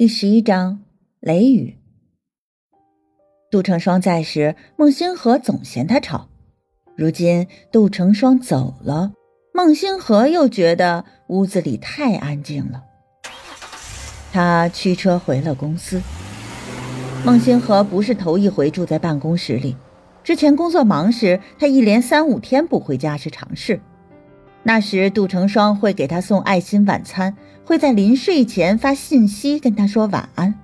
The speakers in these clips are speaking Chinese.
第十一章雷雨。杜成双在时，孟星河总嫌他吵。如今杜成双走了，孟星河又觉得屋子里太安静了。他驱车回了公司。孟星河不是头一回住在办公室里，之前工作忙时，他一连三五天不回家是常事。那时，杜成双会给他送爱心晚餐，会在临睡前发信息跟他说晚安。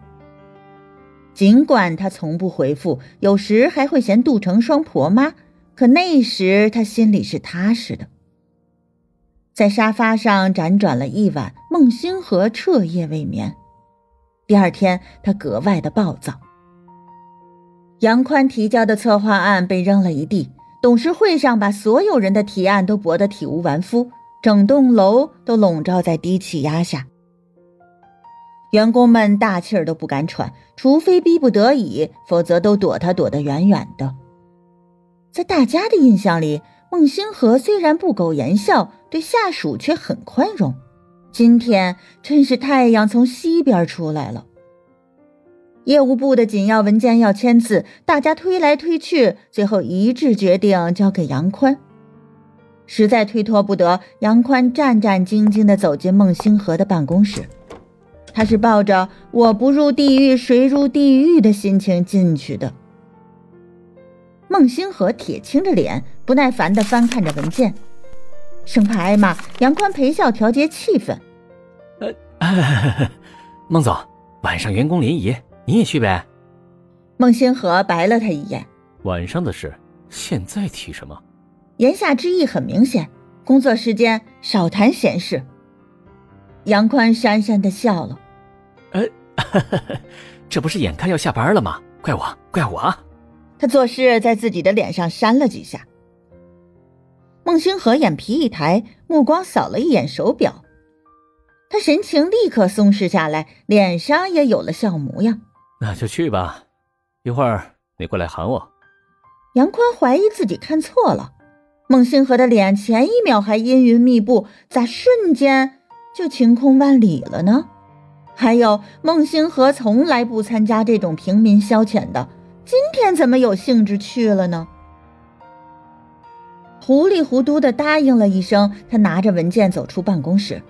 尽管他从不回复，有时还会嫌杜成双婆妈，可那时他心里是踏实的。在沙发上辗转了一晚，孟星河彻夜未眠。第二天，他格外的暴躁。杨宽提交的策划案被扔了一地。董事会上把所有人的提案都驳得体无完肤，整栋楼都笼罩在低气压下，员工们大气儿都不敢喘，除非逼不得已，否则都躲他躲得远远的。在大家的印象里，孟星河虽然不苟言笑，对下属却很宽容。今天真是太阳从西边出来了。业务部的紧要文件要签字，大家推来推去，最后一致决定交给杨宽。实在推脱不得，杨宽战战兢兢地走进孟星河的办公室。他是抱着“我不入地狱，谁入地狱”的心情进去的。孟星河铁青着脸，不耐烦地翻看着文件，生怕挨骂。杨宽陪笑调节气氛：“呃，孟总，晚上员工联谊。”你也去呗。孟星河白了他一眼。晚上的事，现在提什么？言下之意很明显，工作时间少谈闲事。杨宽讪讪的笑了。呃，这不是眼看要下班了吗？怪我，怪我。他做事在自己的脸上扇了几下。孟星河眼皮一抬，目光扫了一眼手表，他神情立刻松弛下来，脸上也有了笑模样。那就去吧，一会儿你过来喊我。杨宽怀疑自己看错了，孟星河的脸前一秒还阴云密布，咋瞬间就晴空万里了呢？还有，孟星河从来不参加这种平民消遣的，今天怎么有兴致去了呢？糊里糊涂的答应了一声，他拿着文件走出办公室。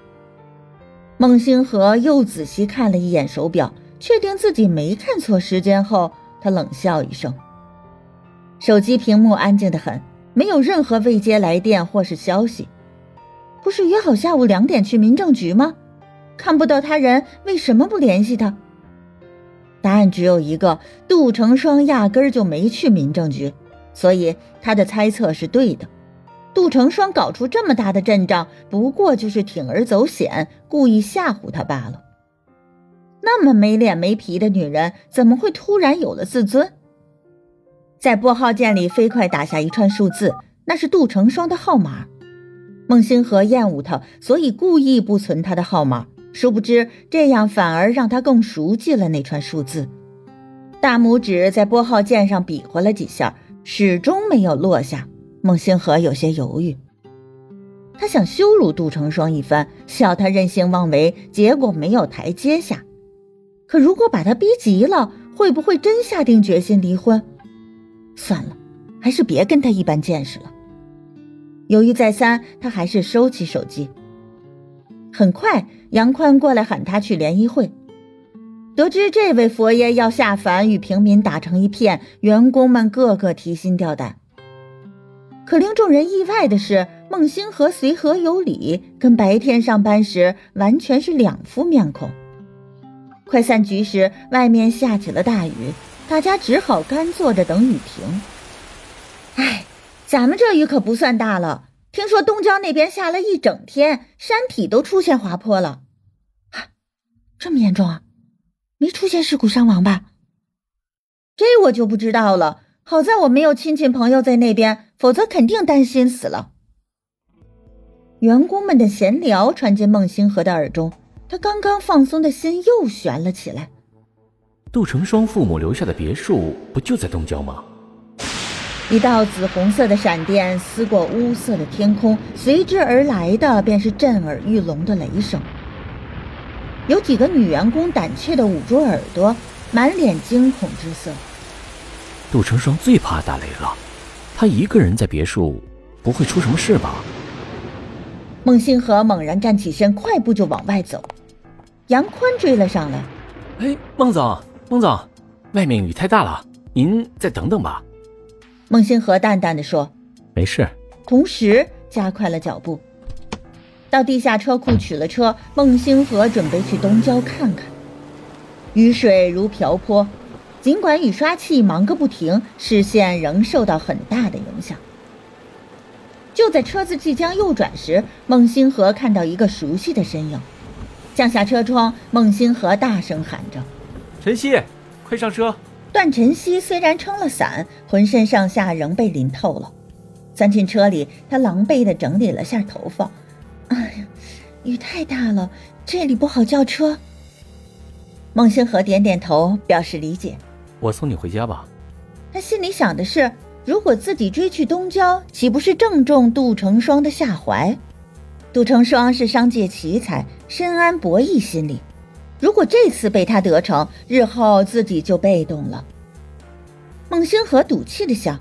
孟星河又仔细看了一眼手表。确定自己没看错时间后，他冷笑一声。手机屏幕安静的很，没有任何未接来电或是消息。不是约好下午两点去民政局吗？看不到他人，为什么不联系他？答案只有一个：杜成双压根儿就没去民政局，所以他的猜测是对的。杜成双搞出这么大的阵仗，不过就是铤而走险，故意吓唬他罢了。那么没脸没皮的女人，怎么会突然有了自尊？在拨号键里飞快打下一串数字，那是杜成双的号码。孟星河厌恶他，所以故意不存他的号码。殊不知，这样反而让他更熟记了那串数字。大拇指在拨号键上比划了几下，始终没有落下。孟星河有些犹豫，他想羞辱杜成双一番，笑他任性妄为，结果没有台阶下。可如果把他逼急了，会不会真下定决心离婚？算了，还是别跟他一般见识了。犹豫再三，他还是收起手机。很快，杨宽过来喊他去联谊会。得知这位佛爷要下凡与平民打成一片，员工们个个提心吊胆。可令众人意外的是，孟星河随和有礼，跟白天上班时完全是两副面孔。快散局时，外面下起了大雨，大家只好干坐着等雨停。哎，咱们这雨可不算大了，听说东郊那边下了一整天，山体都出现滑坡了。啊，这么严重啊？没出现事故伤亡吧？这我就不知道了。好在我没有亲戚朋友在那边，否则肯定担心死了。员工们的闲聊传进孟星河的耳中。他刚刚放松的心又悬了起来。杜成双父母留下的别墅不就在东郊吗？一道紫红色的闪电撕过乌色的天空，随之而来的便是震耳欲聋的雷声。有几个女员工胆怯的捂住耳朵，满脸惊恐之色。杜成双最怕打雷了，他一个人在别墅，不会出什么事吧？孟星河猛然站起身，快步就往外走。杨宽追了上来。哎，孟总，孟总，外面雨太大了，您再等等吧。孟星河淡淡的说：“没事。”同时加快了脚步，到地下车库取了车。孟星河准备去东郊看看。雨水如瓢泼，尽管雨刷器忙个不停，视线仍受到很大的影响。就在车子即将右转时，孟星河看到一个熟悉的身影，降下车窗，孟星河大声喊着：“晨曦，快上车！”段晨曦虽然撑了伞，浑身上下仍被淋透了。钻进车里，他狼狈地整理了下头发。哎呀，雨太大了，这里不好叫车。孟星河点点头，表示理解。我送你回家吧。他心里想的是，如果自己追去东郊，岂不是正中杜成双的下怀？杜成双是商界奇才，深谙博弈心理。如果这次被他得逞，日后自己就被动了。孟星河赌气的想。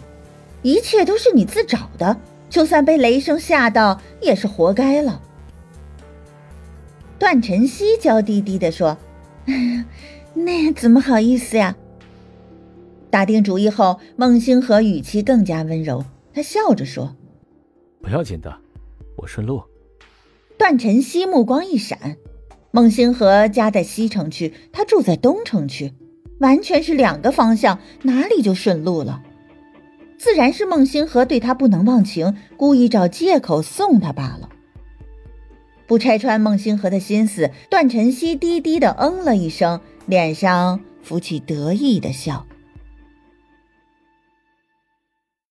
一切都是你自找的，就算被雷声吓到，也是活该了。段晨曦娇滴滴的说：“哎呀，那怎么好意思呀？”打定主意后，孟星河语气更加温柔，他笑着说：“不要紧的，我顺路。”段晨曦目光一闪，孟星河家在西城区，他住在东城区，完全是两个方向，哪里就顺路了？自然是孟星河对他不能忘情，故意找借口送他罢了。不拆穿孟星河的心思，段晨曦低低的嗯了一声，脸上浮起得意的笑。